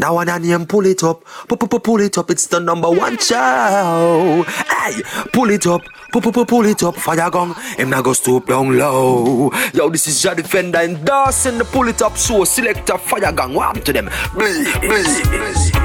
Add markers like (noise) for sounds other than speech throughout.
That one name pull it up, pull pull, pull it up. It's the number one show. Hey, pull it up, pull pull, pull it up. Fire gun, him not go stoop down low. Yo, this is your defender endorsing the pull it up show. Selector fire gun, what up to them? It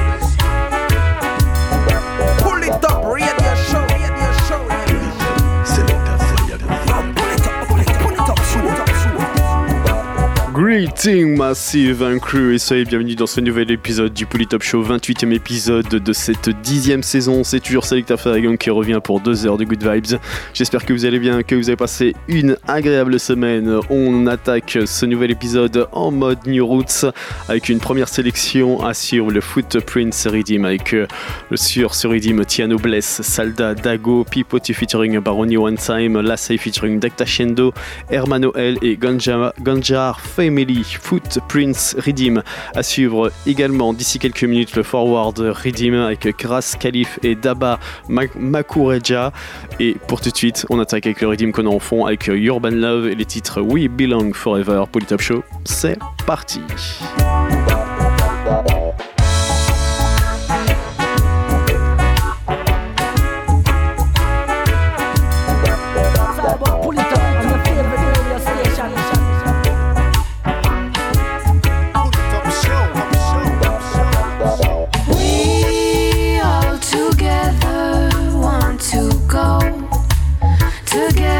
Greeting Massive and Crew et soyez bienvenue dans ce nouvel épisode du Polytop Show, 28e épisode de cette dixième saison. C'est toujours Selecta Ferragon qui revient pour deux heures de good vibes. J'espère que vous allez bien, que vous avez passé une agréable semaine. On attaque ce nouvel épisode en mode New Roots avec une première sélection sur le Footprints Redeem avec euh, sur ce Redeem Tiano Bless, Salda, Dago, Pipoti featuring Baroni One Time, Lassay featuring Dacta Shendo, Hermano L et Ganjar Faye Family Footprints Redeem à suivre également. D'ici quelques minutes le Forward Redeem avec Kras Khalif et Daba Makureja. Et pour tout de suite on attaque avec le Redeem qu'on a en fond avec Urban Love et les titres We Belong Forever. Pour Top Show c'est parti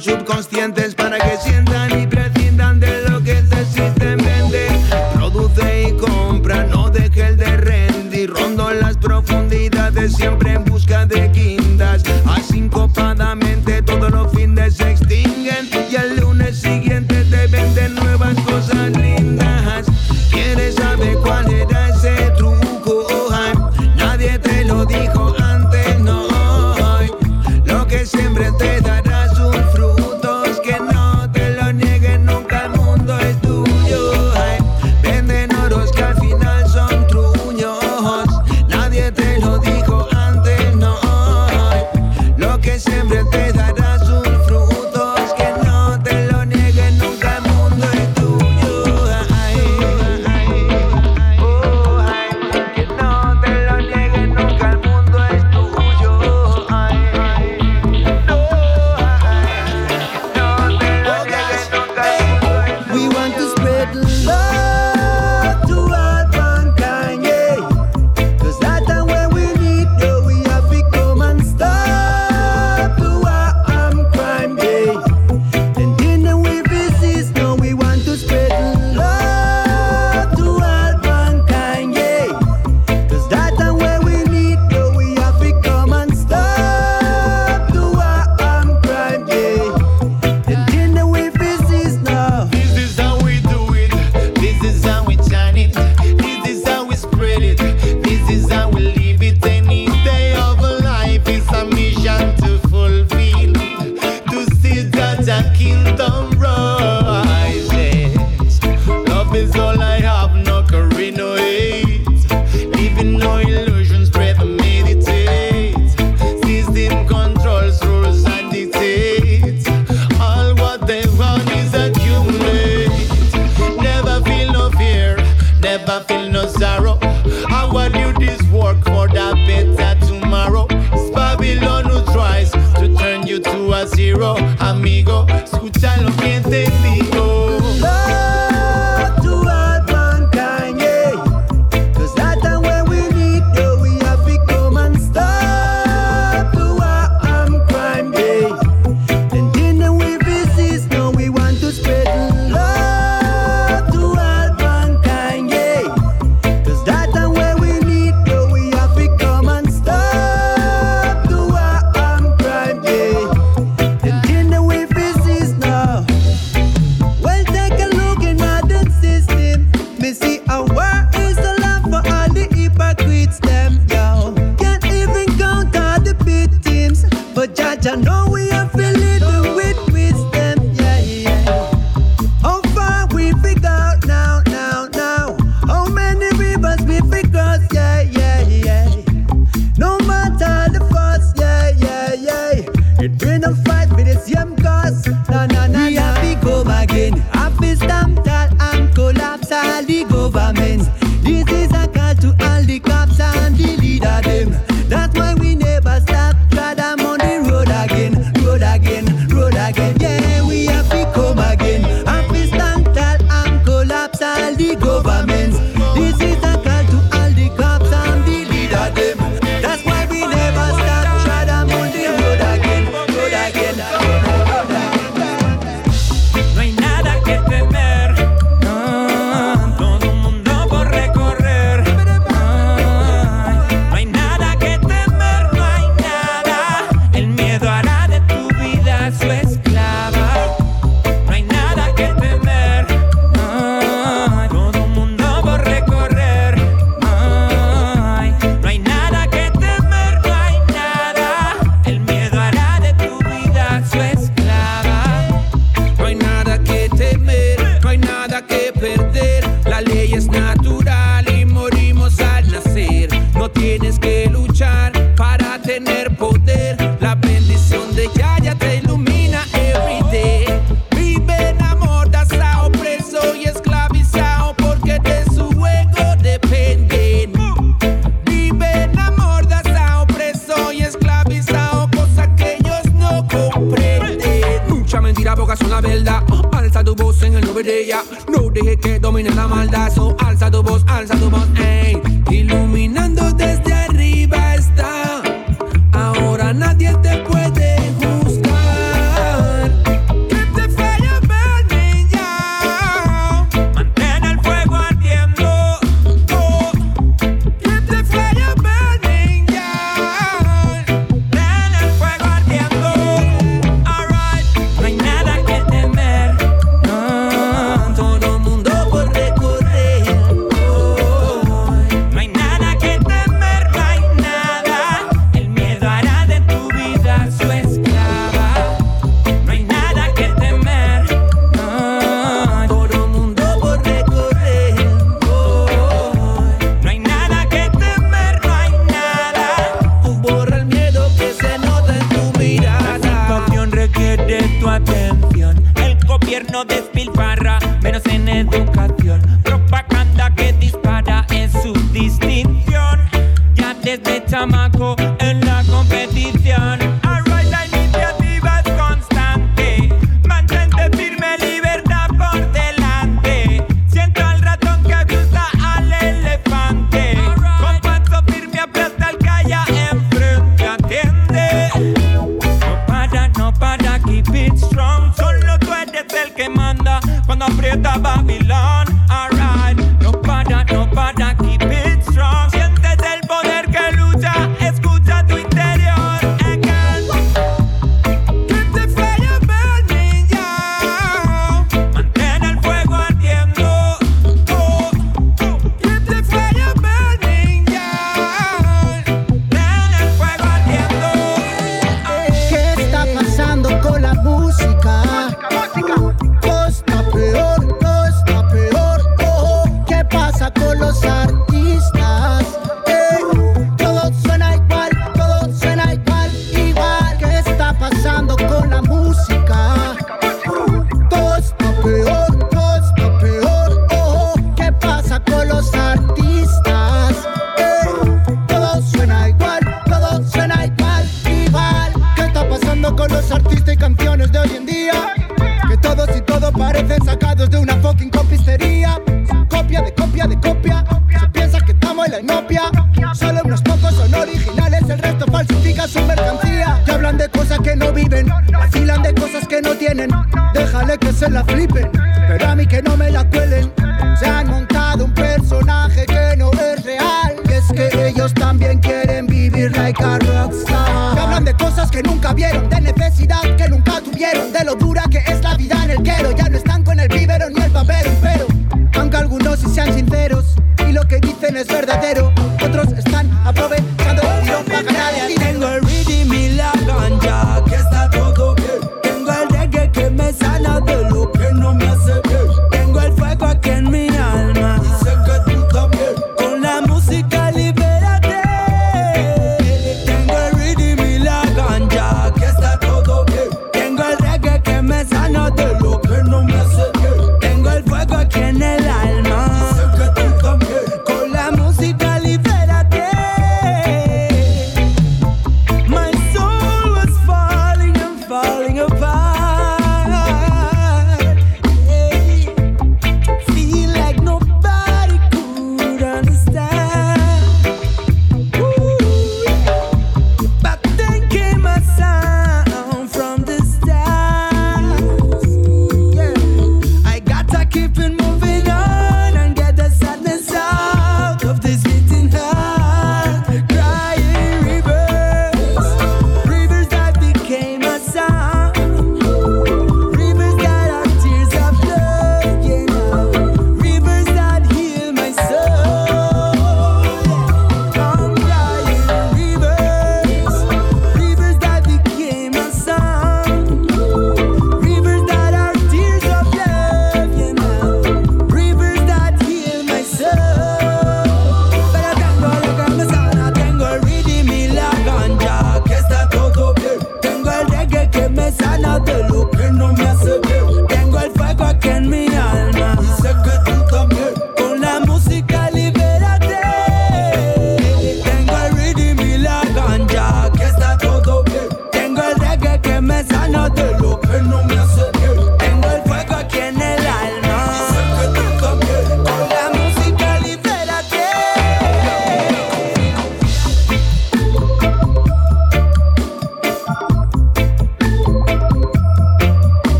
cordura en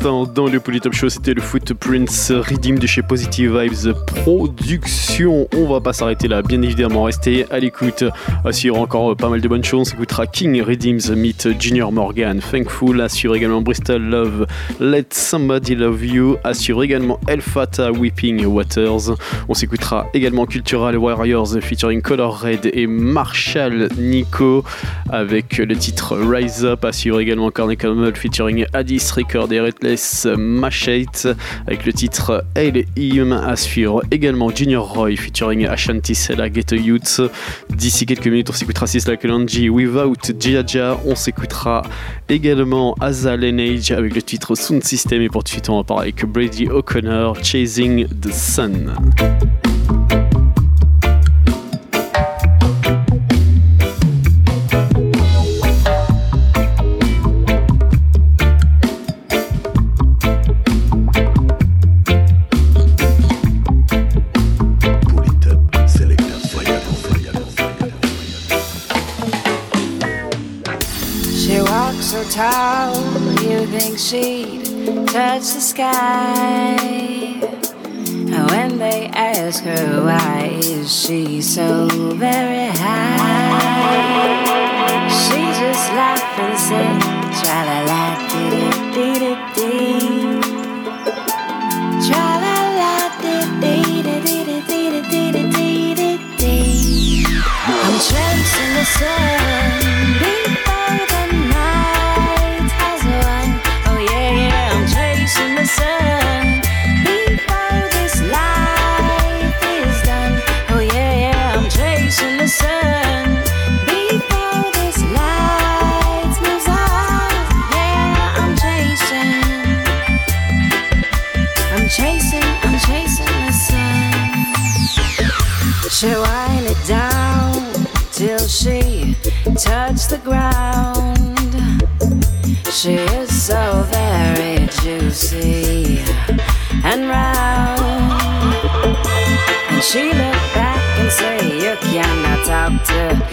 dans le Polytop Show, c'était le Footprints Redeem de chez Positive Vibes Production. On va pas s'arrêter là, bien évidemment. Restez à l'écoute. Assure encore pas mal de bonnes choses. On écoutera King Redeems Meet Junior Morgan. Thankful. Assure également Bristol Love. Let Somebody Love You. Assure également Elfata Weeping Waters. On s'écoutera également Cultural Warriors featuring Color Red et Marshall Nico avec le titre Rise Up. Assure également Corner Camel featuring Addis Record et Red Heartless Machate avec le titre Hail Him à suivre également Junior Roy featuring Ashanti Sela Get Youth. D'ici quelques minutes, on s'écoutera Sisla Kalanji Without Jiaja. On s'écoutera également Azal Lineage avec le titre Sound System. Et pour tout de suite, on va parler avec Brady O'Connor Chasing the Sun. how you think she'd touch the sky. And when they ask her why is she so very high, she just laughs and said, "Tra la la, dee dee dee dee, tra la la, dee dee dee dee dee dee dee dee. I'm trapped in the sun. juicy and round. And she looked back and said, You cannot talk to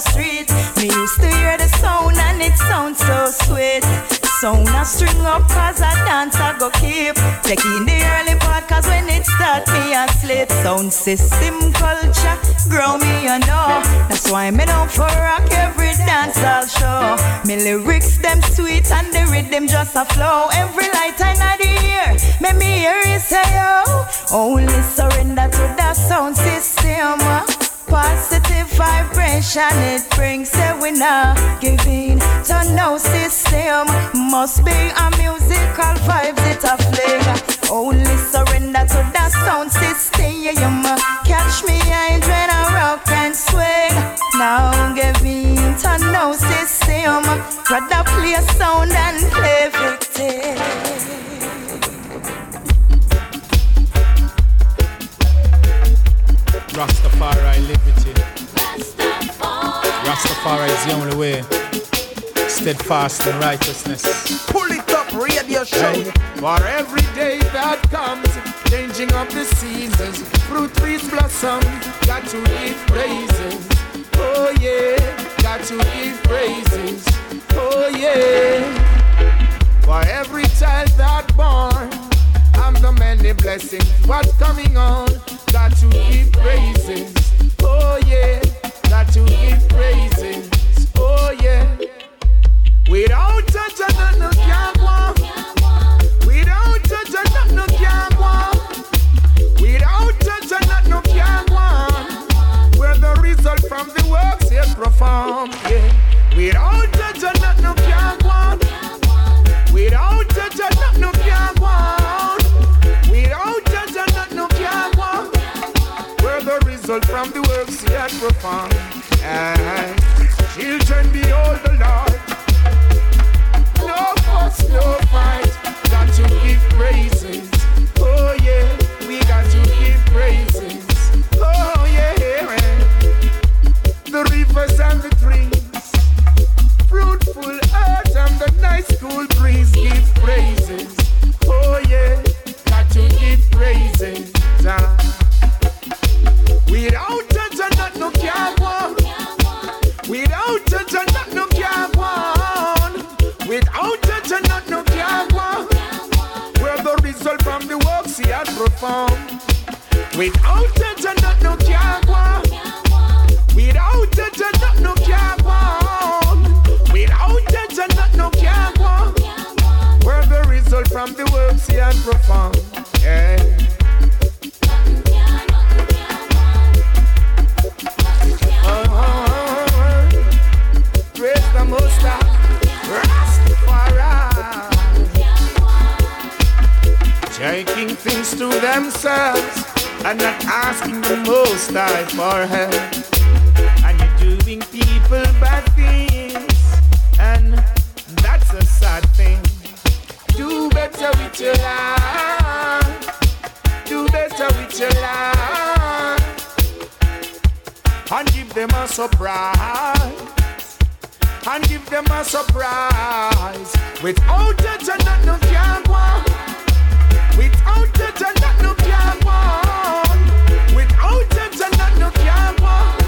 street. Me used to hear the sound and it sounds so sweet. Sound a string up cause I dance I go keep Taking the early part cause when it start me a slip Sound system culture grow me you know. That's why me down for rock every dance I'll show. Me lyrics them sweet and the rhythm just a flow. Every light I know the ear Me me hear it say yo. Only surrender to the sound system Positive vibration it brings we not giving to no system Must be a musical vibes it a fling. Only surrender to the sound system. Catch me I when I rock and swing. Now giving to no system Rather play a sound and play victim Rastafari liberty. Rastafari is the only way. Steadfast in righteousness. Pull it up, radio show. Hey, for every day that comes, changing of the seasons, fruit trees blossom. Got to give praises. Oh yeah, got to give praises. Oh yeah. For every child that born, I'm the many blessings. What's coming on? Got to give praises. Oh yeah, got to give praises. Oh yeah. Without touch a no can't walk. Without touch a no can't walk. Without touch a no can't walk. Where the result from the works yet performed. Yeah. Without touch a no can't walk. Without touch a no can't walk. Result from the works yet performed. And children behold the Lord. No fuss, no fight. Got to give praises. Oh yeah, we got to give praises. Oh yeah, the rivers and the trees, fruitful earth and the nice cool breeze give praises. Oh yeah, got to give praises. Ah. Without touch and not no can't. Without touch and not no can't. Without touch and not no can't. Where the result from the works he had performed. Without touch and not no can't. Without touch and not no can't. Without touch and not no can't. Where the result from the works he had performed. Yeah. Taking things to themselves and not asking the Most High for help. And you're doing people bad things, and that's a sad thing. Do better with your life. Do better with your life and give them a surprise. And give them a surprise. Without no can't walk. Without and not no can't walk. Without and not no can't walk.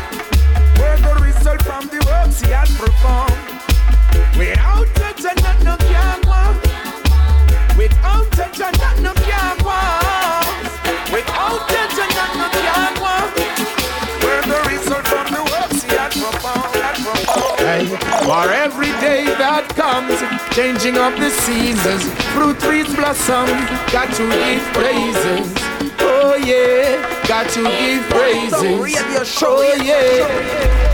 Changing of the seasons, fruit trees blossom, got to give praises. Oh yeah, got to give praises. Oh yeah.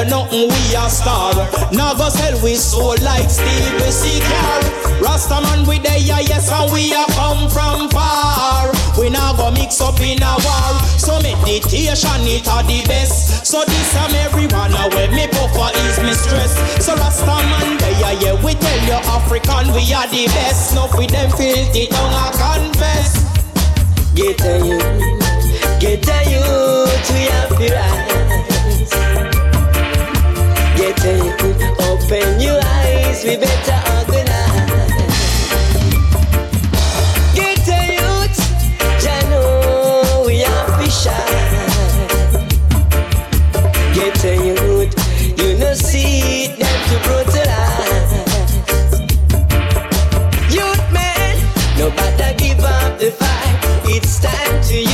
fear nothing, we are star. Never sell we soul like Steve Seagal. Rastaman we there, yes, and we are come from far. We now go mix up in a war. So meditation it are the best. So this a marijuana where me buffer is me stress. So Rastaman there, yeah, we tell you African we are the best. Not with them filthy tongue, I confess. Get a you, get a you to your rise getting. Open your eyes, we better organize. Get a youth, ya know we are. Get a youth, you know see them to brutalize. Youth man, no matter give up the fight. It's time to.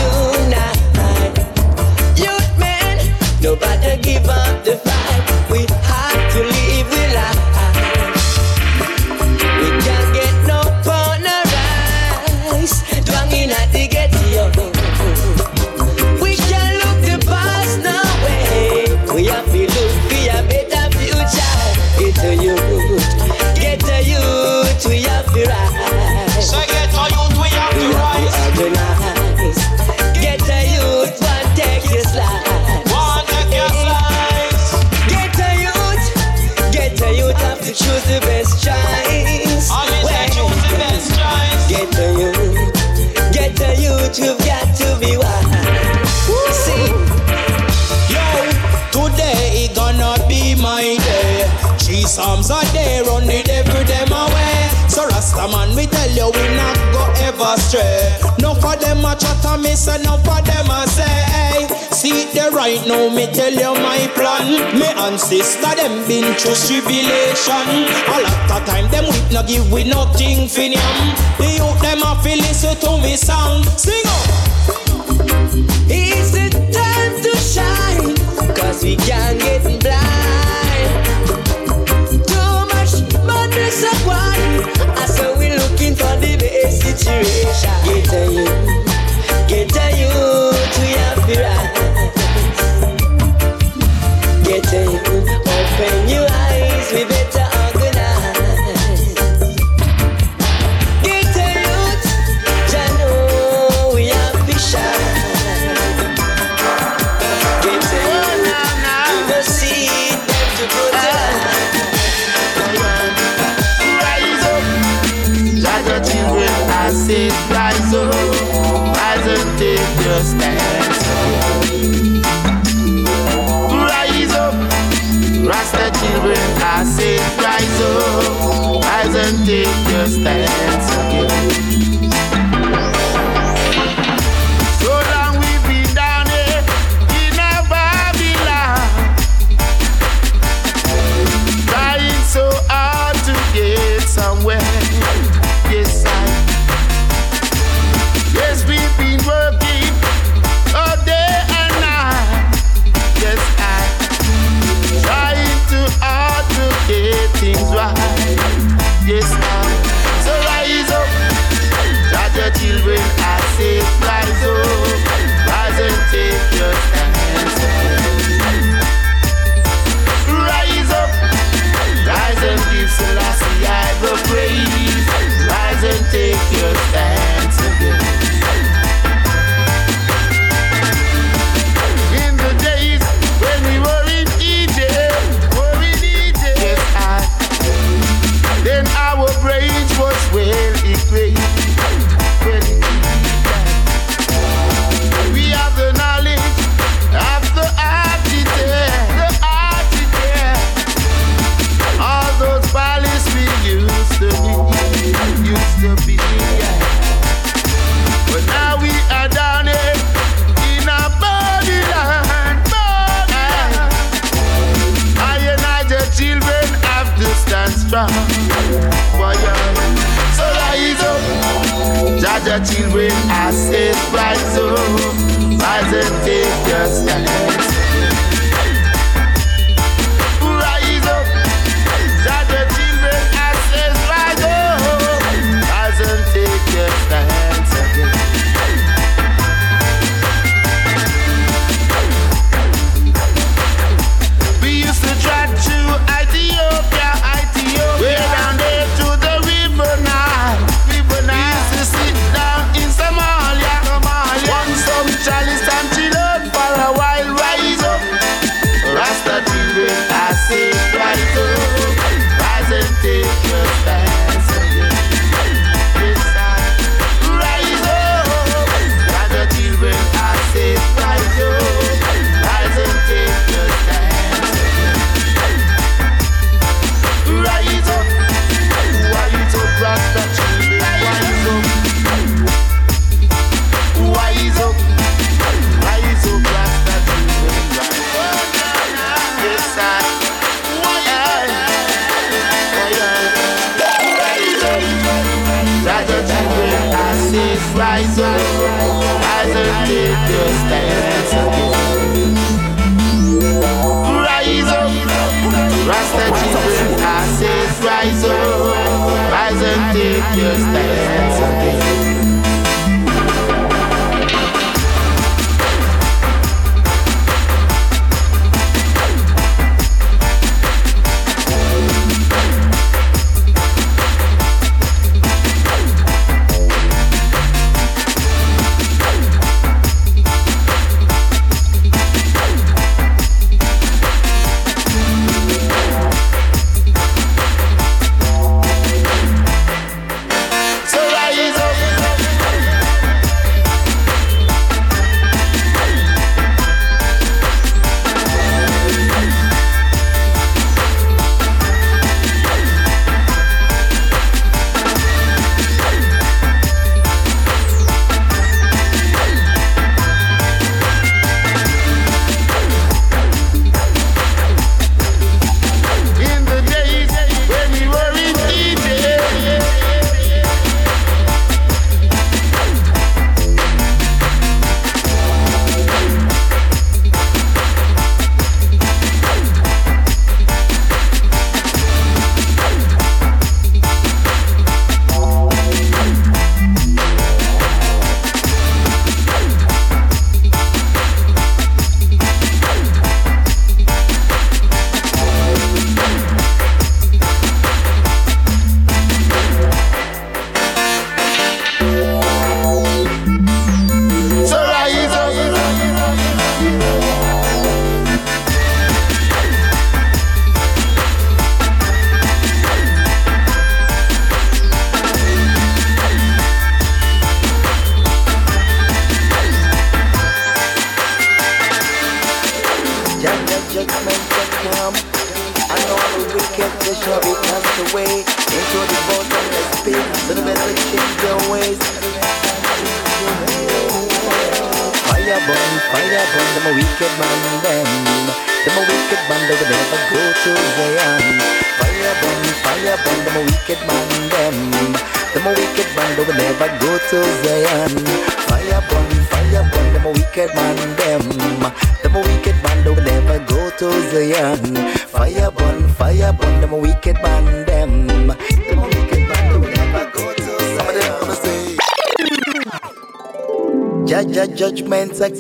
arms are there, run the devil them away. So Rasta man, we tell you we not go ever stray. No for them a chatter, me say no for them a say. See the right now, me tell you my plan. Me and sister them been through tribulation. A lot of time them we not give we nothing for them. The youth them a feel listen to me song. Sing up. It's the time to shine, cause we can't get blind. I saw we looking for the best situation. Get a you, get a understand.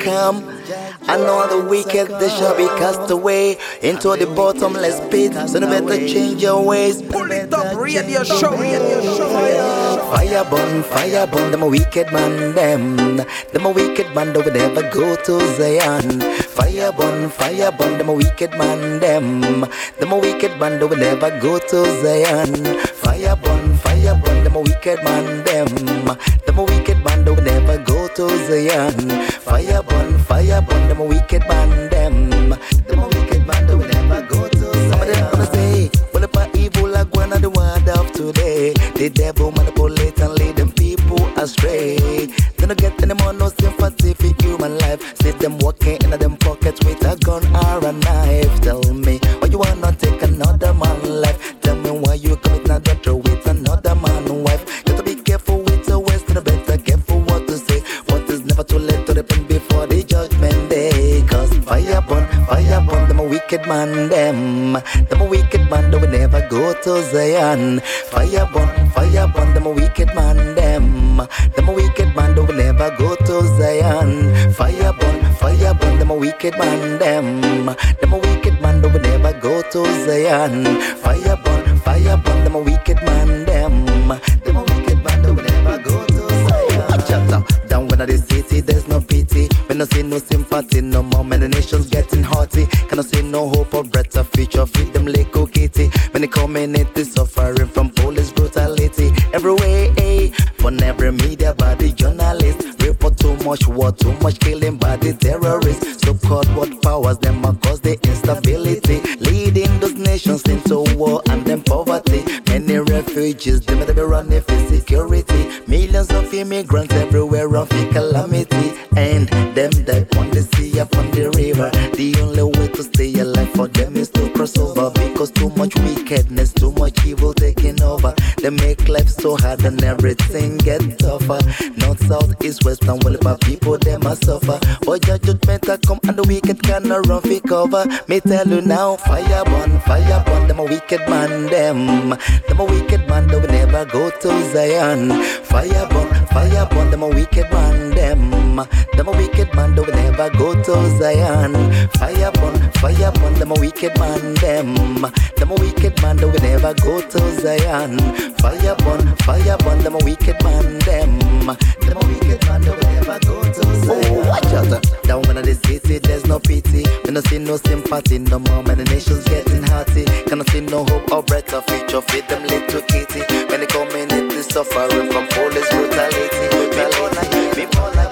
Come. And all the wicked they shall be cast away into the bottomless pit. So they better change your ways. Pull it up, radio show, radio show. Fire burn, fire burn, them a wicked man, them. Them a wicked man, they will never go to Zion. Fire burn, fire burn, them a wicked man, them. Them a wicked man, they will never go to Zion. Fire burn, fire burn, them a wicked man, them. Never go to Fire burn, fire burn, them a wicked man, them. Them a wicked man, they will never go to Zion. Some of them gonna say, well, if I evil one of the word of today, the devil manipulate that on the sea upon the river. The only way to stay alive for them is to cross over because too much wickedness, too much evil taking over. They make life so hard and everything gets tougher. North, south, east, west, and well, my people them a suffer. But your judgment a come and the wicked cannot run for cover. Me tell you now, fire burn, fire burn, them a wicked man, them. Them a wicked man, they will never go to Zion. Fire burn, fire burn, them a wicked man, them. Them a wicked man, they will never go to Zion. Fire burn, fire burn, them a wicked man, them. Them a wicked man, they will never go to Zion. Fire burn, fire burn, them a wicked man, them. Them a wicked man, they will never go to Zion. Oh, watch out. Down when the city, there's no pity. When I see no sympathy, no more. Man, the nation's getting hearty. Can I see no hope or better future? Feed them little kitty. When they come in, it is suffering from police brutality. brutality. People like me, fire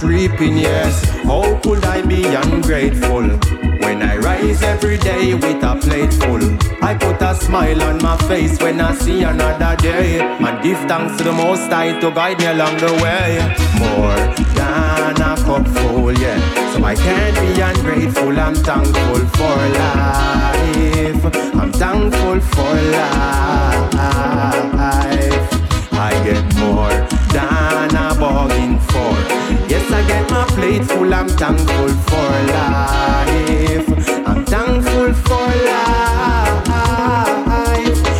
this reaping, yes. How could I be ungrateful? When I rise every day with a plate full, I put a smile on my face when I see another day. And give thanks to the Most High to guide me along the way. More than a cup full, yeah. So I can't be ungrateful, I'm thankful for life. I'm thankful for life. I get more than a bargain full, I'm thankful for life. I'm thankful for life.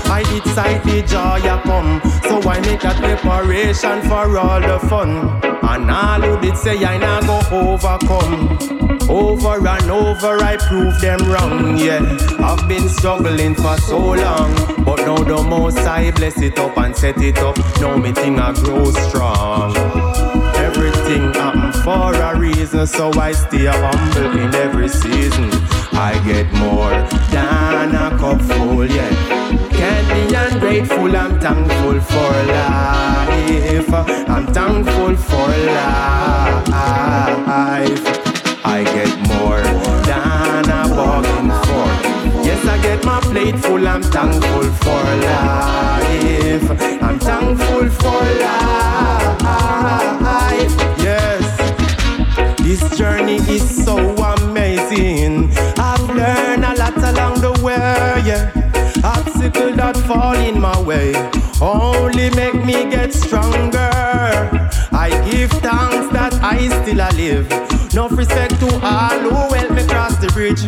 I did sight the joy I come, so I make a preparation for all the fun. And all who did say I not go overcome. Over and over I prove them wrong, yeah. I've been struggling for so long, but now the most I bless it up and set it up. Now me thing I grow strong. Everything happen for a reason, so I stay humble in every season. I get more than a cup full, yeah. Can't be ungrateful, I'm thankful for life. I'm thankful for life. I get more than a bargain for. Yes, I get my plate full, I'm thankful for life. I'm thankful for life. Yes, this journey is so amazing. I've learned a lot along the way. Yeah. Obstacle that fall in my way only make me get stronger. I give thanks that I still alive. No respect to all who help me cross the bridge.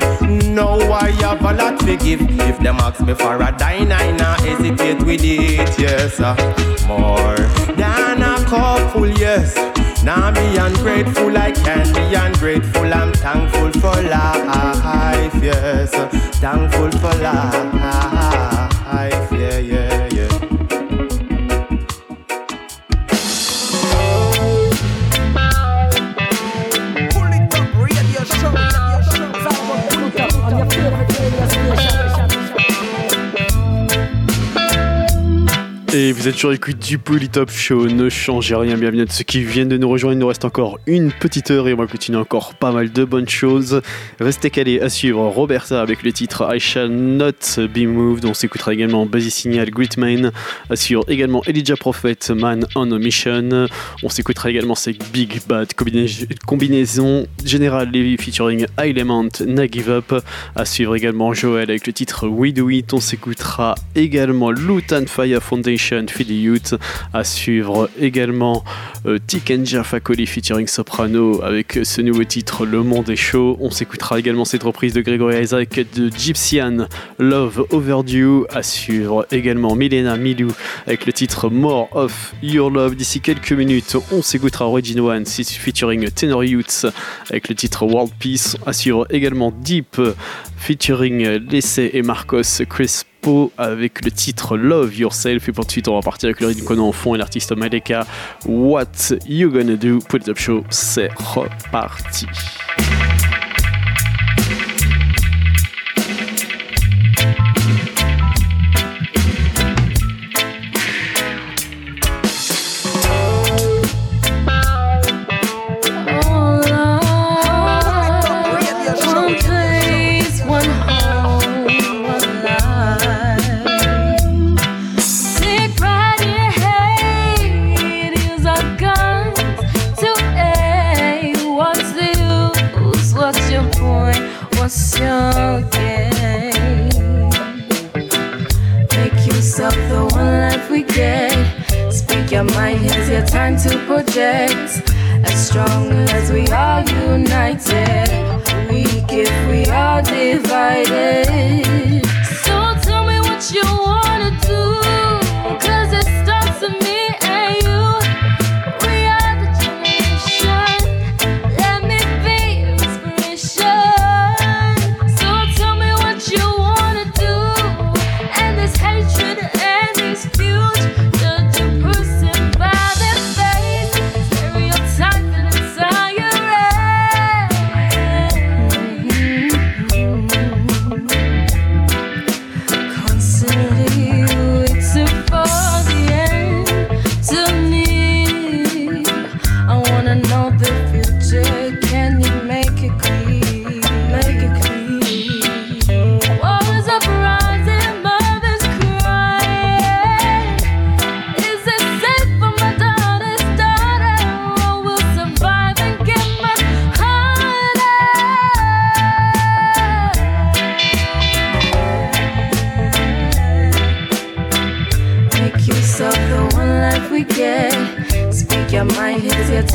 No, I have a lot to give. If them ask me for a dime, I not hesitate with it. Yes, uh, more than a couple, yes. Now be ungrateful, I can't be ungrateful. I'm thankful for life, yes. Thankful for life, Et vous êtes sur l'écoute du Polytop Show, ne changez rien, bienvenue à ceux qui viennent de nous rejoindre, il nous reste encore une petite heure et on va continuer encore pas mal de bonnes choses. Restez calés à suivre Roberta avec le titre I Shall Not Be Moved, on s'écoutera également Basie Signal, Gritman, à suivre également Elijah Prophet, Man on a Mission, on s'écoutera également cette Big Bad combina- combinaison générale Levy featuring Element, Na Give Up, à suivre également Joel avec le titre We Do It, on s'écoutera également Lutan Fire Foundation, Philly Youth, à suivre également euh, Tikenja Fakoli featuring Soprano avec ce nouveau titre Le Monde est chaud, on s'écoutera également cette reprise de Gregory Isaac de Gypsian, Love Overdue, à suivre également Milena Milou avec le titre More of Your Love. D'ici quelques minutes, on s'écoutera Origin One featuring Tenor Youths avec le titre World Peace, à suivre également Deep featuring Lessé et Marcos Crespo avec le titre Love Yourself. Et pour de suite, on va partir avec le rythme qu'on a en fond et l'artiste Maleka. What You Gonna Do? Put It Up Show, c'est reparti. We get. Speak your mind, here's your time to project. As strong as we are united, weak if we are divided. So tell me what you life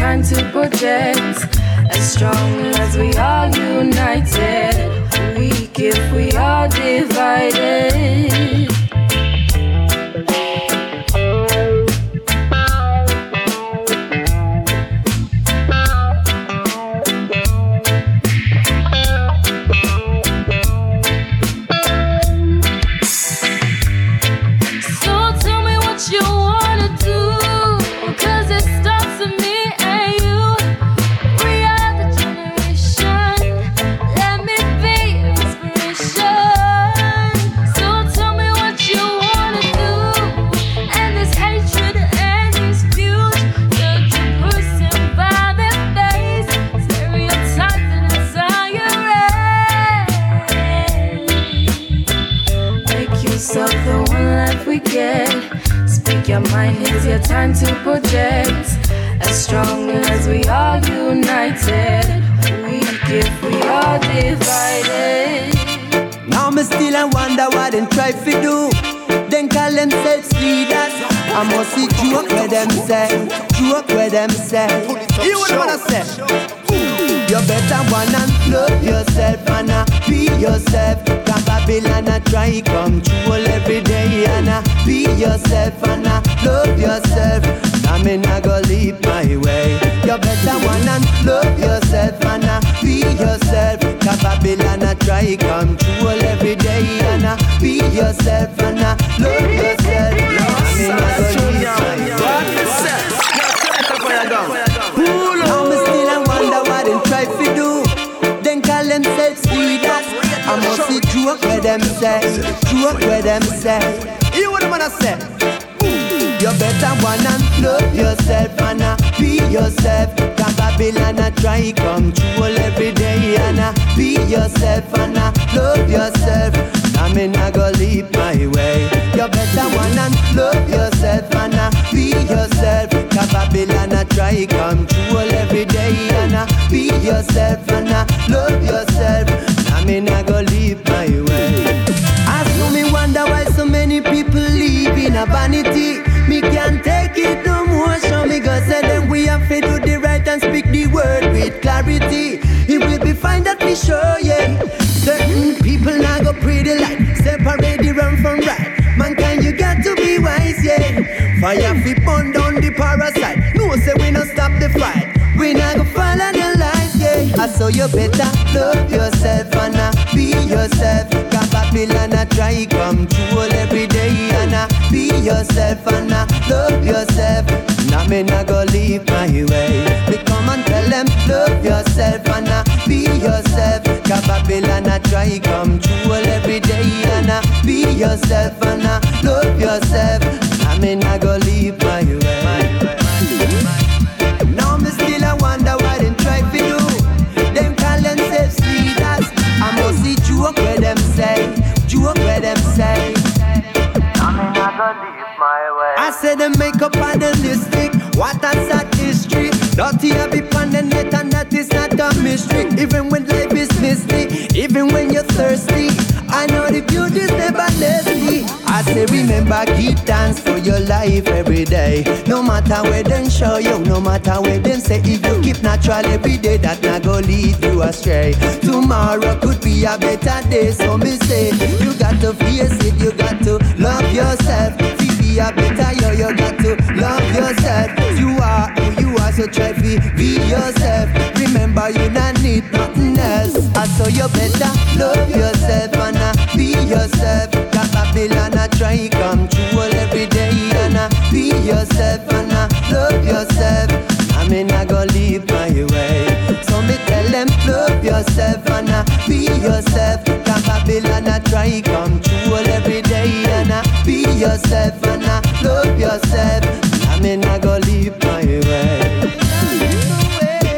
time to project. As strong as we are united, weak if we are divided. One we get. Speak your mind, here's your time to project. As strong as we are united, weak if we are divided. Now me still I wonder what them try to do. Then call themselves leaders. I must see joke where them say, joke where them say. You what I'm say? You better wanna love yourself and uh, be yourself. Cause Babylon a try come true every day and uh, be yourself and I love yourself. I mean I go leave my way. You better wanna love yourself and I be yourself. Cause Babylon a try come true every day and uh, be yourself and uh, love yourself. I mean I go leave my way. I must see joke where them say, joke where them say. You what I'm gonna say? You better wanna love yourself and uh, be yourself. Babylon a try come true every day and uh, be yourself and uh, love yourself. I mean I go leave my way. You better wanna love yourself and uh, be yourself. Babylon a try come true every day and uh, be yourself and uh, love yourself. Mean I go leave my way. As for me wonder why so many people live in a vanity. Me can't take it no more. Show me God said that we have to do the right and speak the word with clarity. It will be fine that we show, yeah. Certain people now go pretty light, separate the wrong from right. Mankind, you got to be wise, yeah. Fire fi burn down the parasite. No say we not stop the fight. We not go yeah. I saw you better love yourself and uh, be yourself. Cause Babylon a try come true every day and uh, be yourself and uh, love yourself. Now me not go leave my way. Me come and tell them love yourself and uh, be yourself. Babylon a try come true every day and uh, be yourself and uh, love yourself. Now me not go leave my way. I said make up on the lipstick. What a sad history. Dirty be on the net and that is not a mystery. Even when life is misty, even when you're thirsty. I know the beauty's never nasty. I say remember keep dance for your life every day. No matter where them show you, no matter where them say if you keep natural every day, that not go lead you astray. Tomorrow could be a better day, so me say you got to face it, you got to love yourself. Be a better yo, you got to love yourself. You are who you are, so try to be yourself. Remember you not need nothing else. I saw you better love yourself and uh, be yourself. Cause Babylon a try come true all every day and uh, be yourself and uh, love yourself. I mean I go leave my way. So me tell them love yourself and uh, be yourself. Cause Babylon a try come true all every day uh, be yourself and I love yourself. I mean I go leave my way.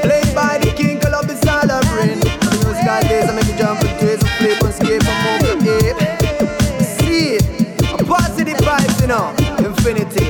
Played by the king, club is all a brain. Musical days I make you jump and twist and flip and skip and move your hip. See a positive vibes, you know. Infinity,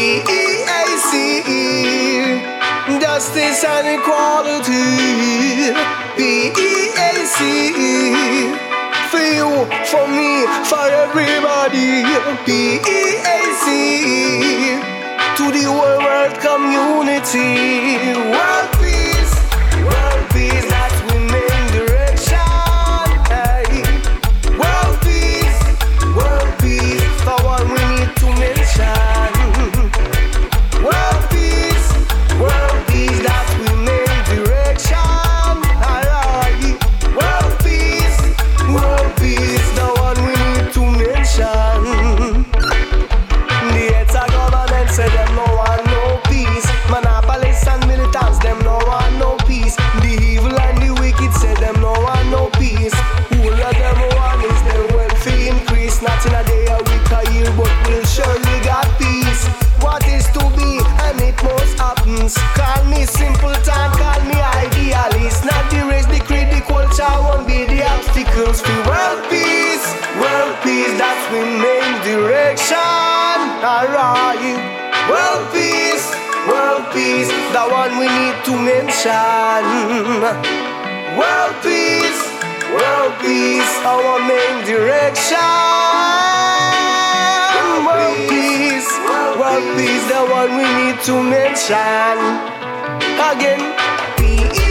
PEAC, justice and equality. PEAC, for you, for me, for everybody. PEAC, to the whole world community. World are you? World peace, world peace, the one we need to mention. World peace, world peace, our main direction. World peace, world peace, the one we need to mention. Again, peace.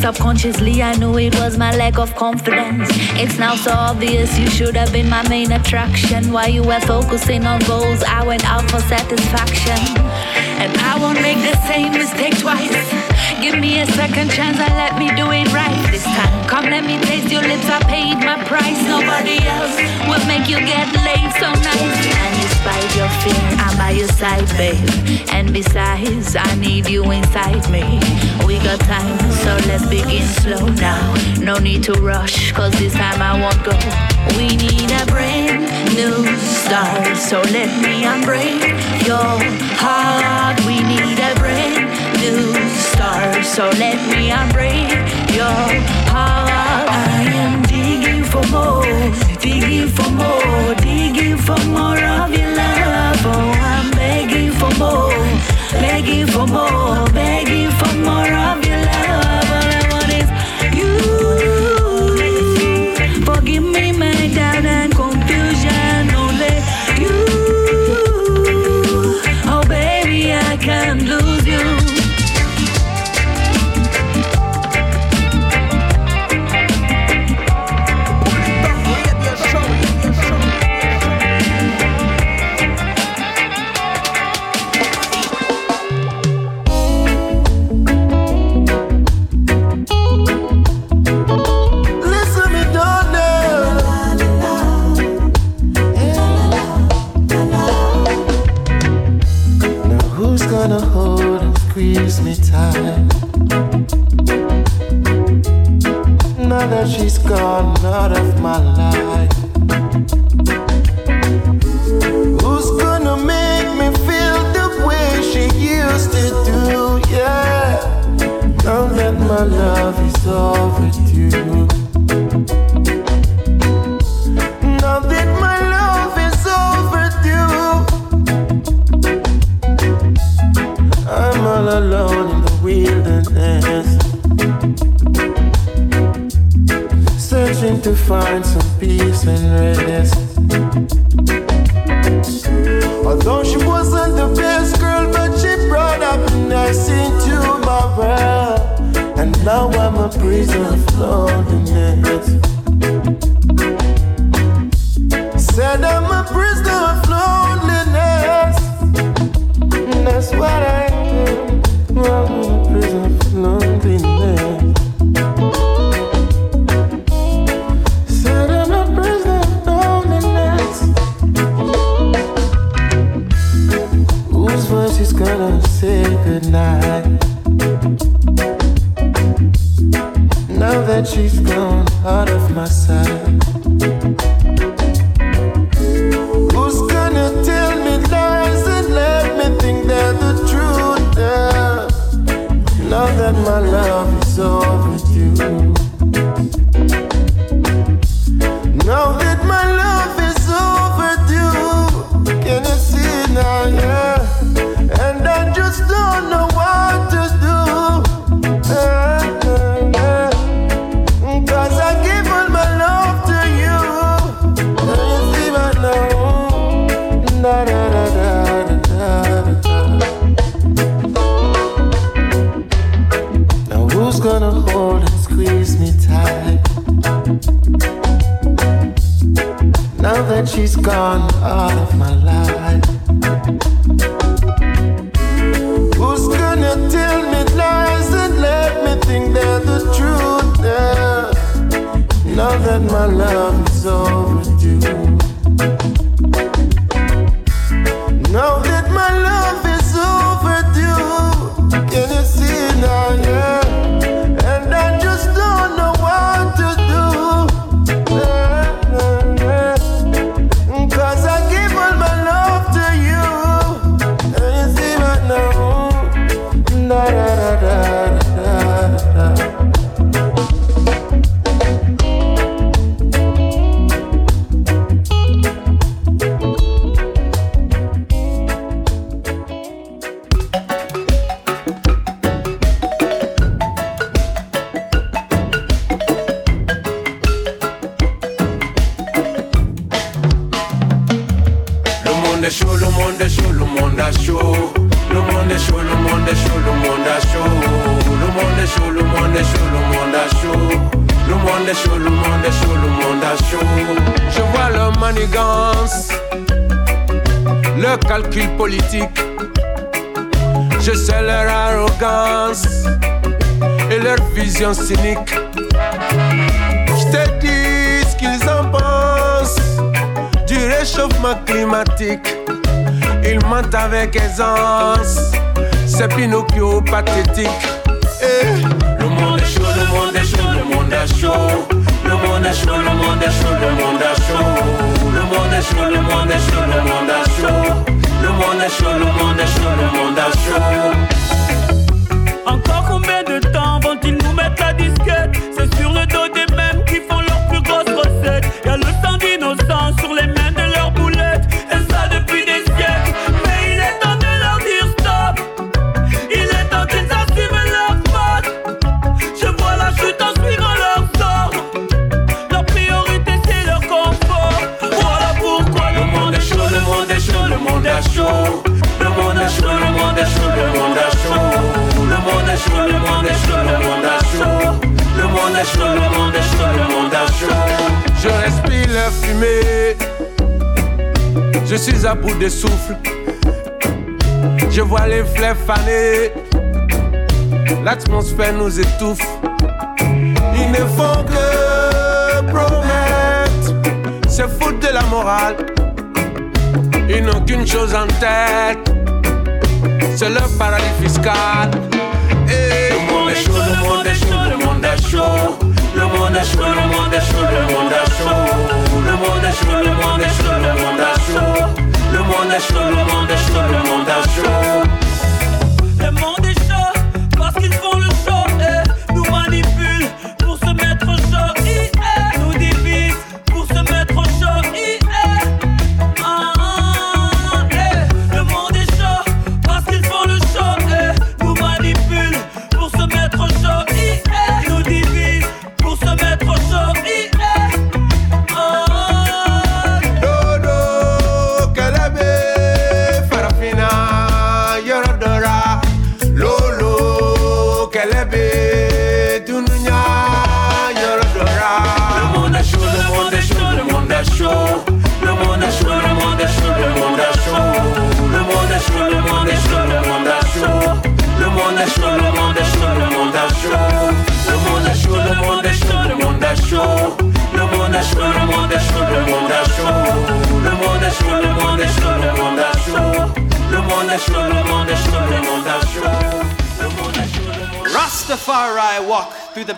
Subconsciously, I knew it was my lack of confidence. It's now so obvious you should have been my main attraction. While you were focusing on goals, I went out for satisfaction. And I won't make the same mistake twice. Give me a second chance and let me do it right this time. Come, let me taste your lips. I paid my price. Nobody else will make you get laid so nice. Despite your fear, I'm by your side, babe. And besides, I need you inside me. We got time, so let's begin slow now. No need to rush, cause this time I won't go. We need a brand new start, so let me unbreak your heart. We need a brand new start, so let me unbreak your heart. I am digging for more, digging for more, digging for more of your Oh, I'm begging for more, begging for more, begging for Now that my love is overdue.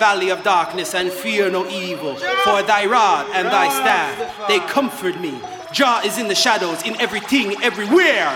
valley of darkness and fear no evil. For thy rod and thy staff, they comfort me. Jah is in the shadows, in everything, everywhere.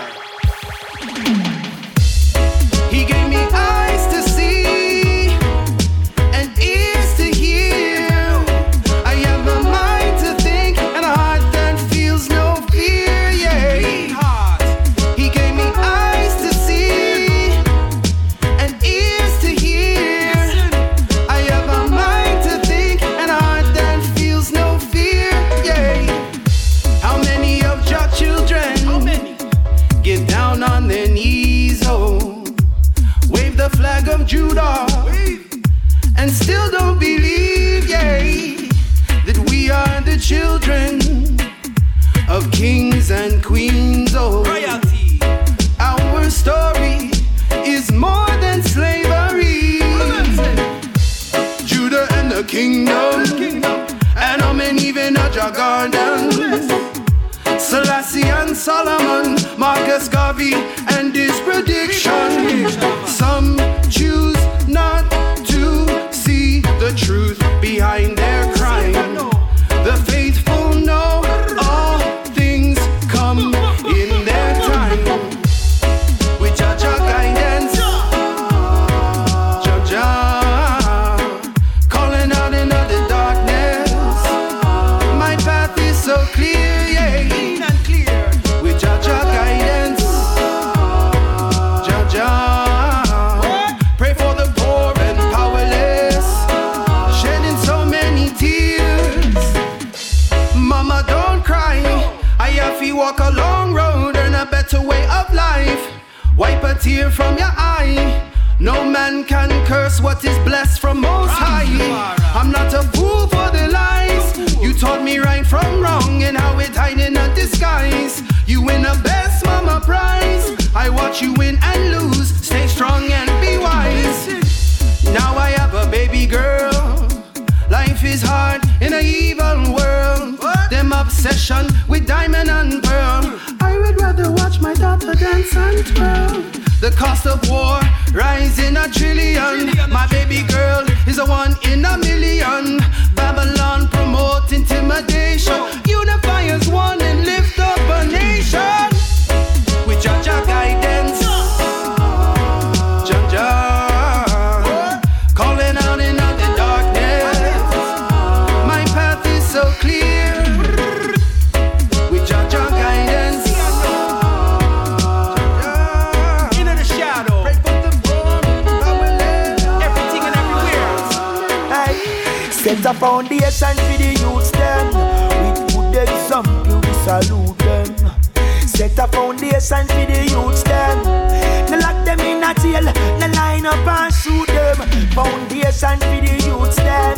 Foundation for the youths them.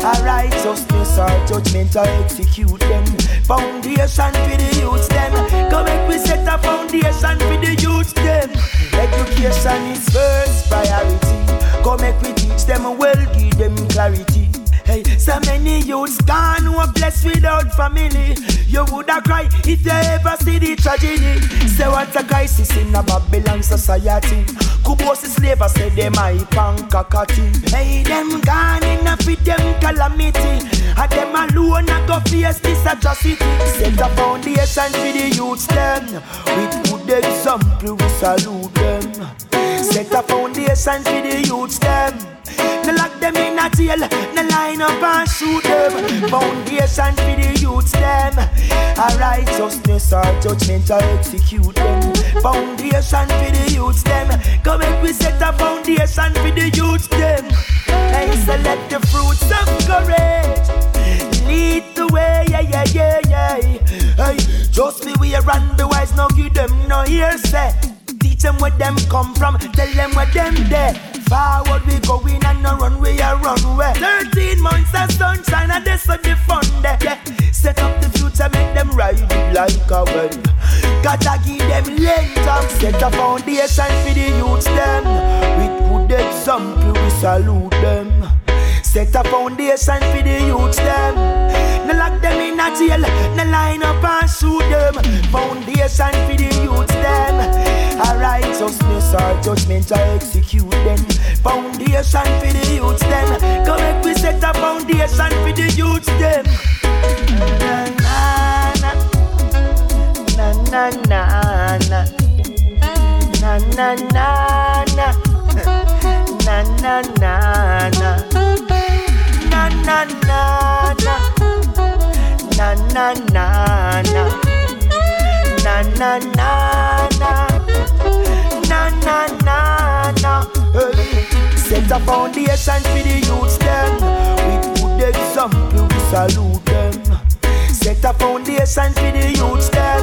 A righteousness or judgment or execute them. Foundation for the youths them. Come make we set a foundation for the youths them. Education is first priority. Come make we teach them well, give them clarity. Hey, so many youths gone who are blessed without family. You woulda cry if you ever see the tragedy. Say what's a crisis in a Babylon society. Kubos is slave, I say them I pankakati. Hey, them gone in a fit them calamity. And them alone a go face this atrocity. Set a foundation for the youths them. With good example we salute them. Set a foundation for the youths them. No lock them in a jail, no line up and shoot them. Foundation for the youths them. A righteousness or judgment or execute them. Foundation for the youths them. Come make we set a foundation for the youths them. So let the fruits of courage lead the way, yeah, yeah, yeah, yeah. Hey, just be we run the wise, no give them no hearsay. Teach them where them come from, tell them where them there. Forward we going and no run we a runway. Thirteen months of sunshine and this what the fun there. Yeah. Set up the future, make them ride it like a wave. Gotta give them length up, set a foundation for the youths them. With good example we salute them. Set a foundation for the youths them. No lock them in a jail, no line up and shoot them. Foundation for the youths them. A righteousness or judgment or execute them. Foundation for the youths them. Come make we set a foundation for the youths them. Na na na na na na na na na na na (laughs) na na na na na na. Na na na na. Na na na na. Na na na na. Set a foundation for the youths them. With good example we salute them. Set a foundation for the youths them.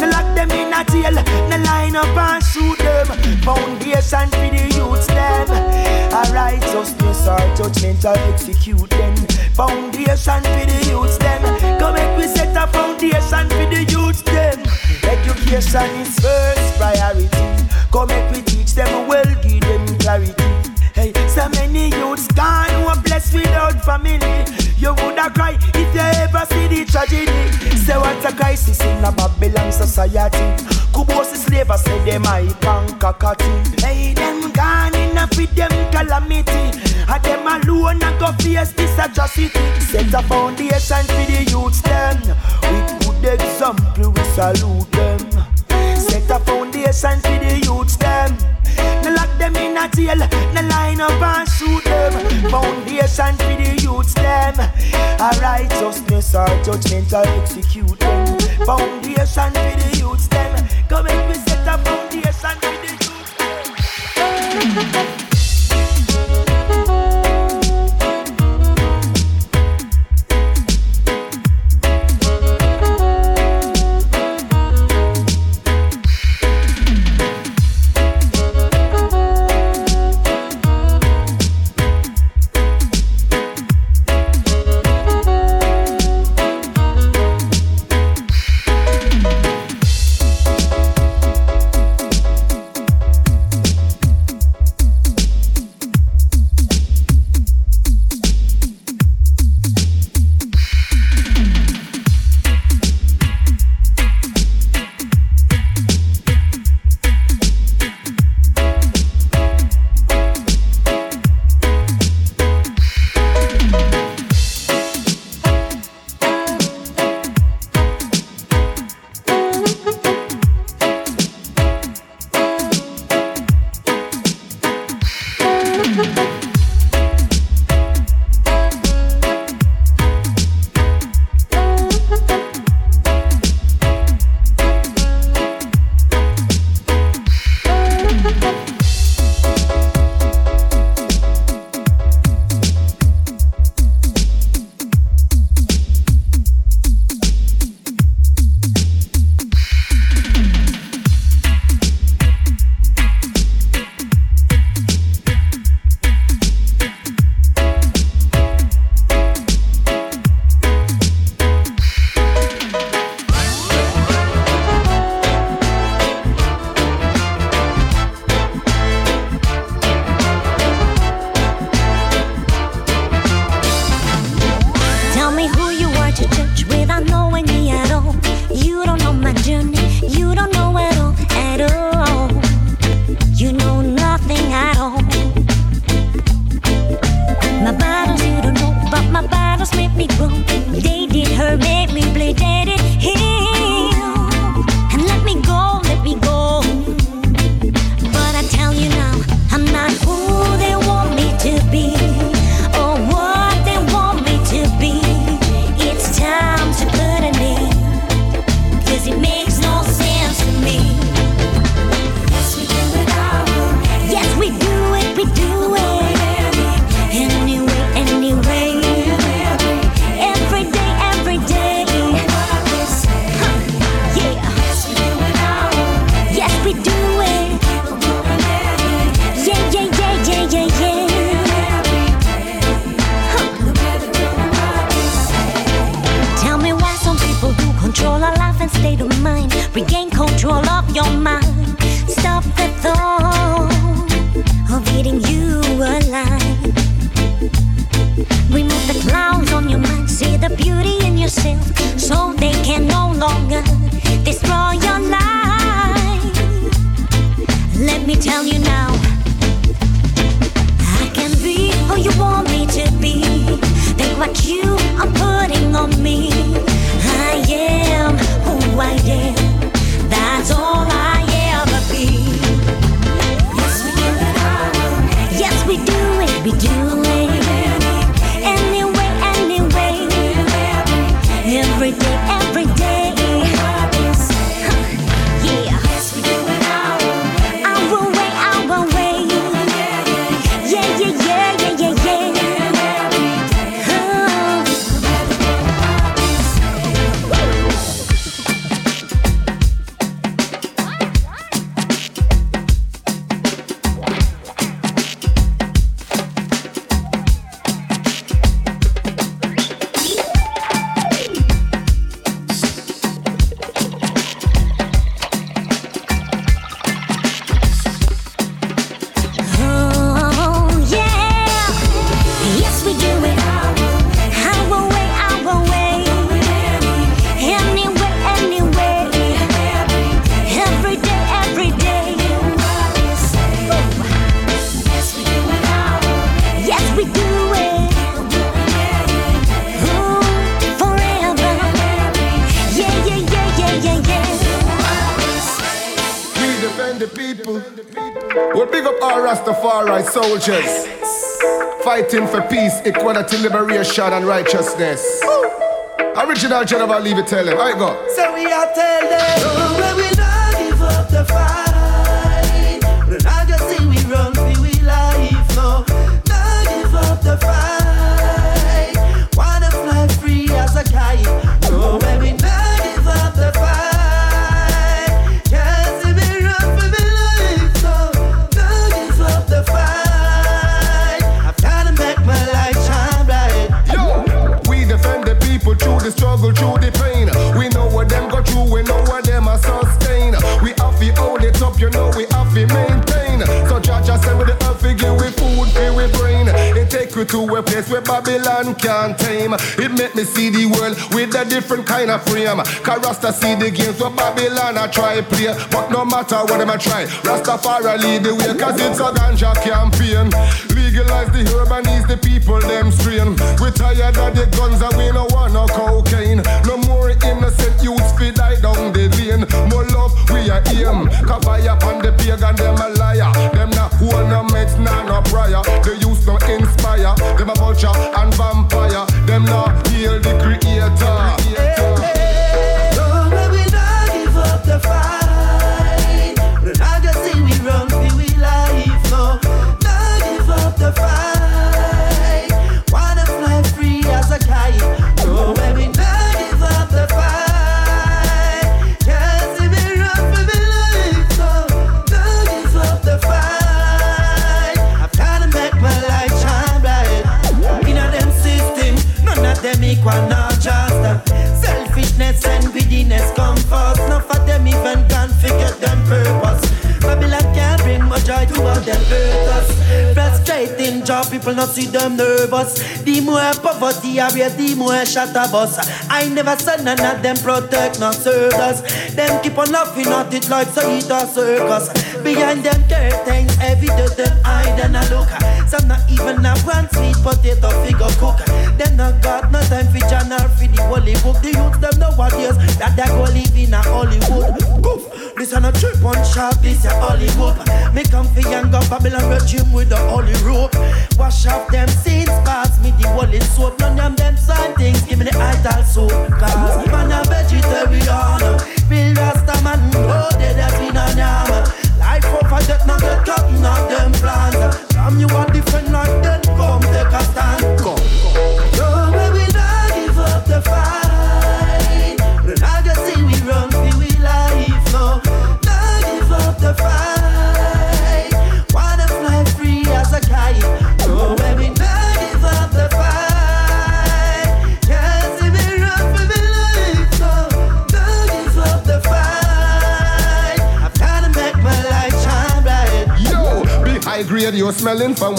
No lock them in a jail, no line up and shoot them. Foundation for the youths them A righteousness or judgment or execute them. Foundation for the youths them. Come make we set a foundation for the youths them. Education is first priority. Come make we teach them well, give them clarity. Hey, so many youths gone who are blessed without family. You woulda cry if you ever see the tragedy. Say what a crisis in a Babylon society. Kubos is slave, I say them I pankakati. Hey, them gone in a fit them calamity. And them alone a go face this atrocity. Set a foundation for the youths them. With good example we salute them. Set a foundation for the youths them. Them in a jail, no line up and shoot them. Foundation for the youths them. A righteousness or judgment or execute them. Foundation for the youths them. Come make we set a foundation for the youths Every day, soldiers. Fighting for peace, equality, liberation, and righteousness. Original Geneva, leave it tell him. I go. So we are tell to a place where Babylon can't tame. It make me see the world with a different kind of frame. Cause Rasta see the games where Babylon I try play. But no matter what them a try, Rastafari lead the way. Cause it's a ganja campaign. Legalize the herb and ease the people them strain. We tired of the guns and we no want no cocaine. No more innocent youths fi die down the lane. More love we a aim. Cause fire upon the pagan them a liar. No nah no prior. The no inspire. Them a vulture and vampire. Them not heal the creator. Oh, People not see them nervous. The more poverty I read, the more shatter bus. I never saw none of them protect, not serve us. Them keep on laughing at it like so it a circus. Behind them curtains, every day them hide and a look. Some not even have one sweet potato figure cook. Them not got no time for journal for the holy book. The youth them nowadays that they go live in a Hollywood. Goof. This a no trip on sharp, this a Hollywood. Me come for younger Babylon regime with the holy rope. Wash off them sins, pass me the holy soap. None of them side things, give me the idol soap. Cause man a vegetarian,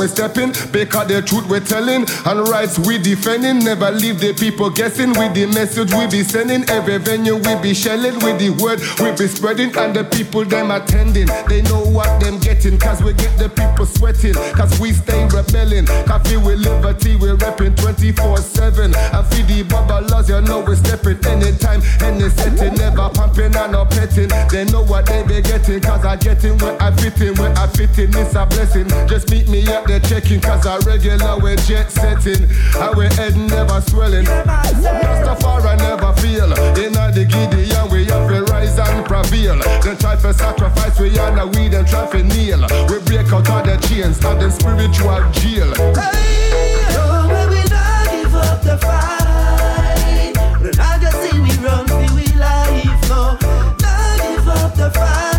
we stepping because the truth we're telling and rights we defending. Never leave the people guessing with the message we be sending. Every venue we be shelling with the word we be spreading and the people them attending. They know what them getting cause we get the people sweating cause we stay rebelling. Coffee with liberty we repping 24-7 and feed the bubblers you know we stepping anytime any setting never pumping and no petting. They know what they be getting cause I getting where I fit in where I fit in it's a blessing. Just meet me at the checking cause I regular we jet setting and we head never swelling. Rastafari never feel in the Gideon we have to rise and prevail. Then try to sacrifice we and a we then try to kneel. We break out all the chains and the spiritual jail. Oh, when we not give up the fight. We're not gonna see we run for we life, no. Not give up the fight.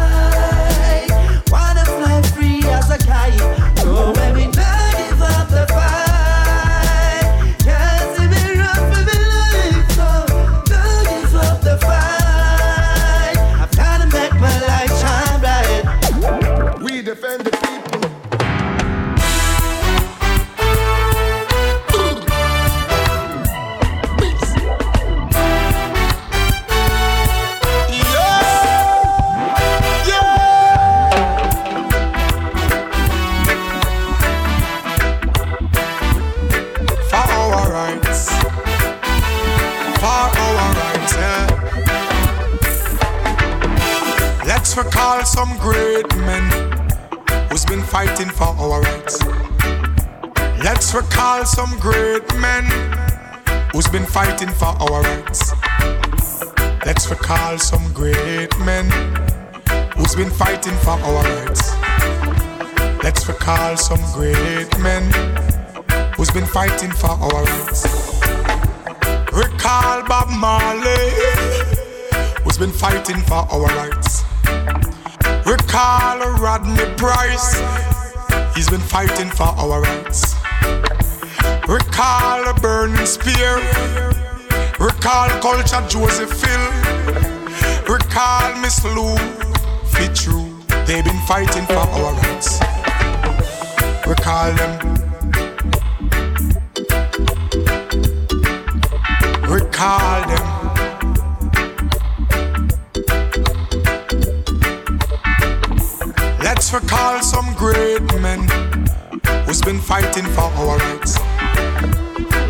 Some great men who's been fighting for our rights. Let's recall some great men who's been fighting for our rights. Let's recall some great men who's been fighting for our rights. Recall Bob Marley, who's been fighting for our rights. Recall Rodney Price, he's been fighting for our rights. Recall Burning Spear, recall Culture Joseph Hill, recall Miss Lou Fitzroy, they've been fighting for our rights. Recall them. recall them. Let's recall some great men who's been fighting for our rights.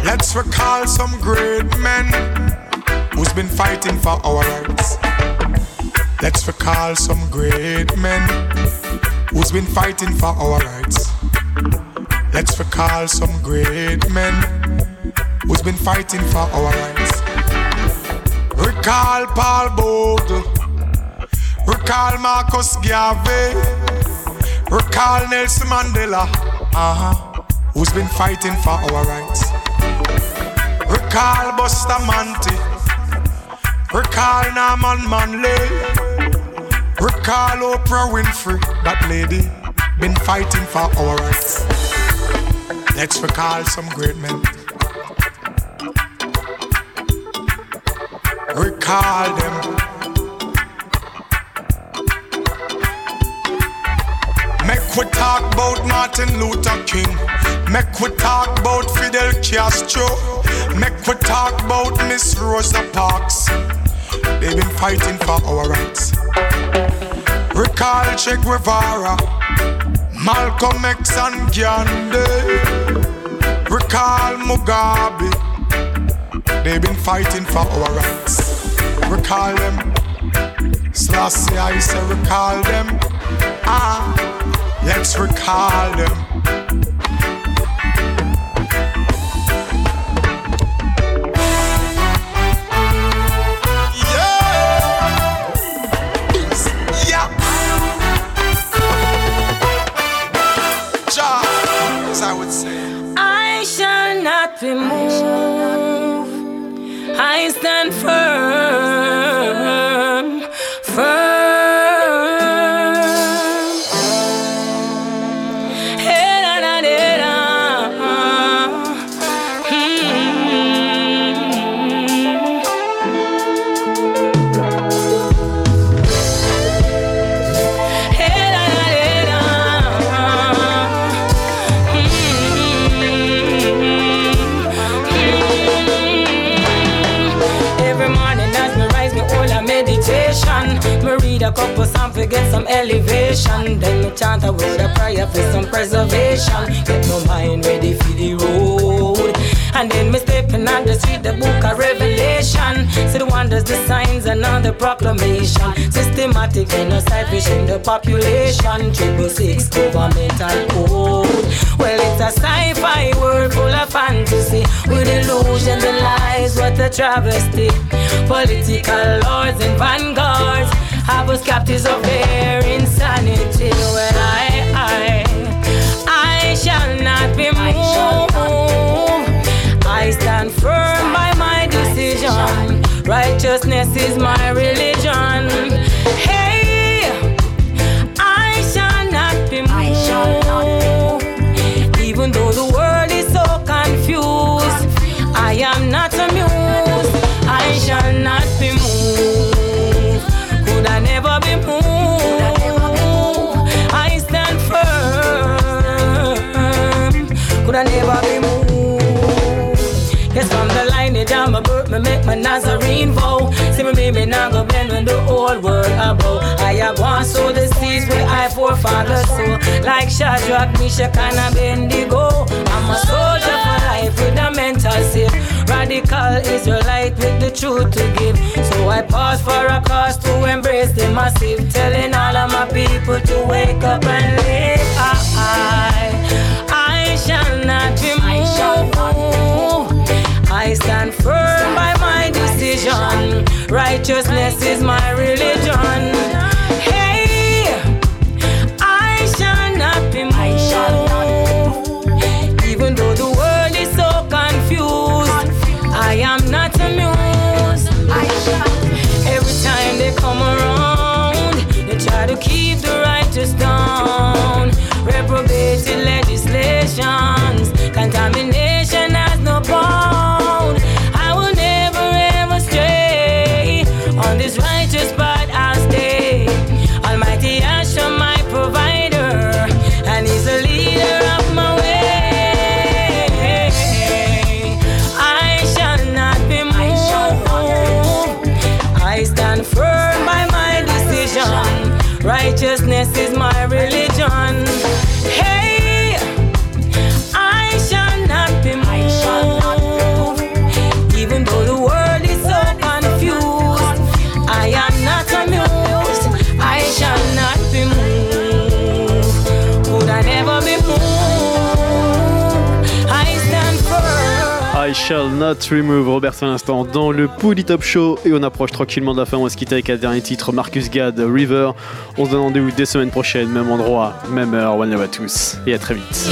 Let's recall some great men who's been fighting for our rights. Let's recall some great men who's been fighting for our rights. Let's recall some great men who's been fighting for our rights. Recall Paul Bogle, recall Marcus Garvey, recall Nelson Mandela, uh-huh, who's been fighting for our rights. Recall Bustamante, recall Norman Manley, recall Oprah Winfrey, that lady, been fighting for our rights. Let's recall some great men. recall them. Make we talk about Martin Luther King. Make we talk about Fidel Castro. Make we talk about Miss Rosa Parks. They've been fighting for our rights. Recall Che Guevara, Malcolm X and Gandhi. Recall Mugabe. They've been fighting for our rights. Recall them. Selassie, I say recall them. Ah, let's recall them. To get some elevation. Then me chant a word of prayer for some preservation. Get my mind ready for the road. And then me stepping on the street, the book of Revelation. See the wonders, the signs, and all the proclamation. Systematic genocide, fishing the population. Triple six governmental code. Well, it's a sci-fi world full of fantasy with illusions and lies. What a travesty! Political lords and vanguards have was captives of their insanity. Well, I, I, I shall not be moved. I stand firm by my decision. Righteousness is my religion. Hey, make my Nazarene vow. See me, me, me, now go bend when the whole world above. I have one sow the seeds where I forefathers sow. Like Shadrach, Meshach, and Abednego. I'm a soldier for life with a mental safe. Radical Israelite with the truth to give. So I pause for a cause to embrace the massive. Telling all of my people to wake up and live. I, I shall not be moved. I stand firm by my decision. Righteousness is my religion. Shall not remove Robert à l'instant dans le Pouli Top Show et on approche tranquillement de la fin. On va se quitter avec un dernier titre Marcus Gad River. On se donne rendez-vous des semaines prochaines, même endroit, même heure. One love à tous et à très vite.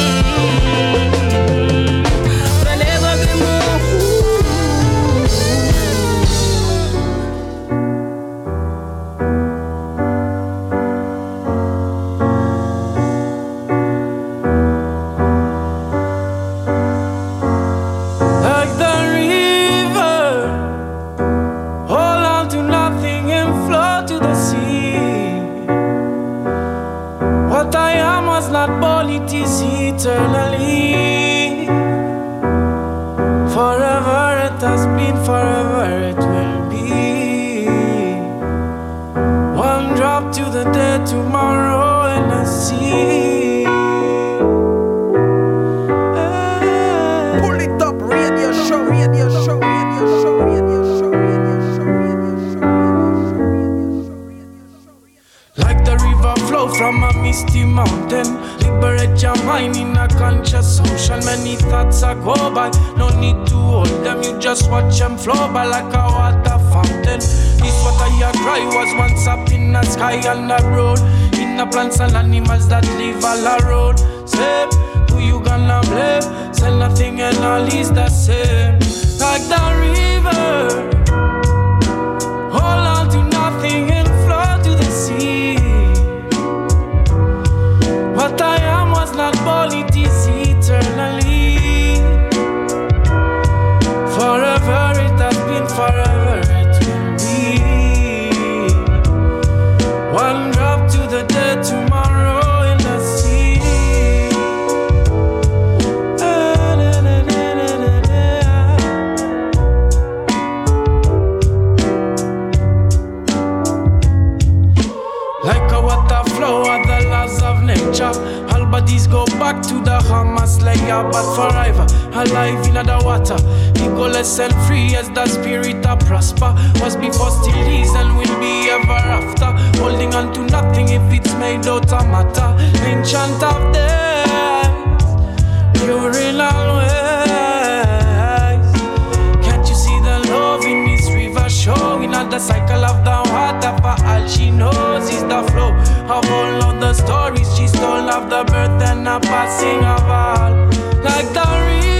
The birth and the passing of all. Like the river,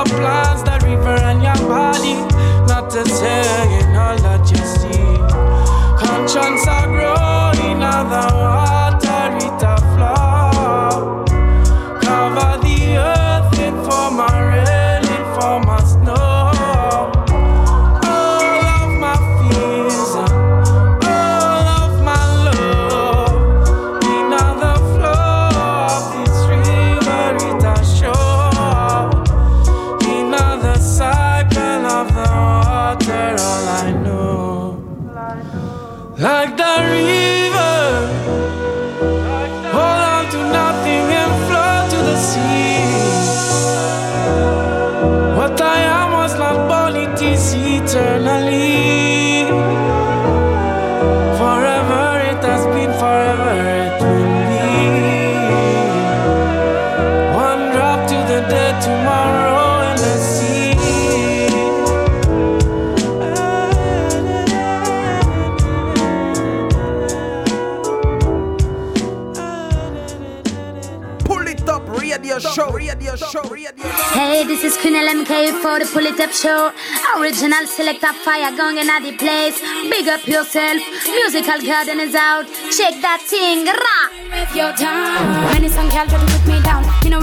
The plants, the river, and your body. Not to say Queen for the Pull It Up Show. Original selector Fire Gun in the place. Big up yourself. Musical garden is out. Check that thing. Rah. With your time. Many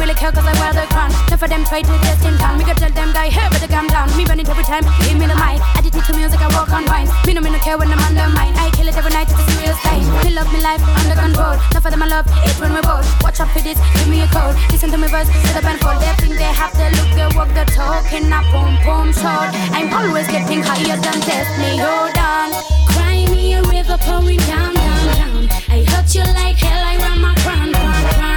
really care cause I wear the crown. Enough of them try to test in town. Me could tell them die here, but they down. Me run it every time. Give me the mic. Addicted to music, I walk on wine. Me no, me no care when I'm under. I kill it every night, it's a serious time. Me love me life under control. Enough of them I love, it when we both. Watch out for this, give me a code. Listen to me verse, sit up and fold. They think they have to look, they walk the talk. And I boom, boom, short. I'm always getting higher than me. Hold on. Cry me a river pouring down, down, down. I hurt you like hell, I run my crown, crown, crown.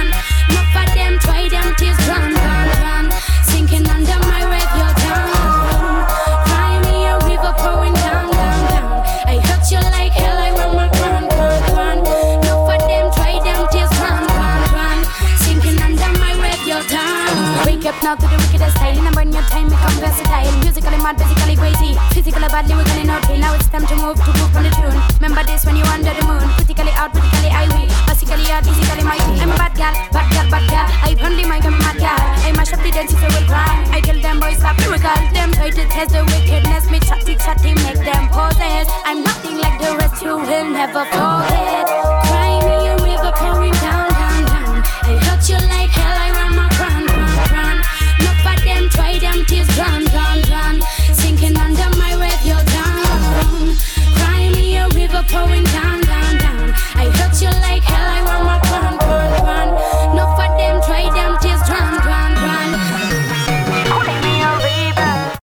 Enough them tears, run, run, run. Sinking under my you're down. Cry me a river pouring down, down, down. I hurt you like hell, I run my crown, crown, crown. Enough of them try them tears, run, run, run. Sinking under my you're down. Wake up now to the versatile In a brand new time, become versatile. Musically mad, basically crazy. Physically bad, lyrically naughty Now it's time to move to move on the tune. Remember this when you're under the moon. Physically out, physically I win Basically out, physically mighty. I'm a bad girl, bad girl, bad girl. I only mind, I'm a mad girl. I mash up the dance if you will cry I kill them boys, stop lyrical Them try to test the wickedness. Me chatty, chatty, make them possess. I'm nothing like the rest, you will never forget. Cry me a river pouring down, down, down. I hurt your. like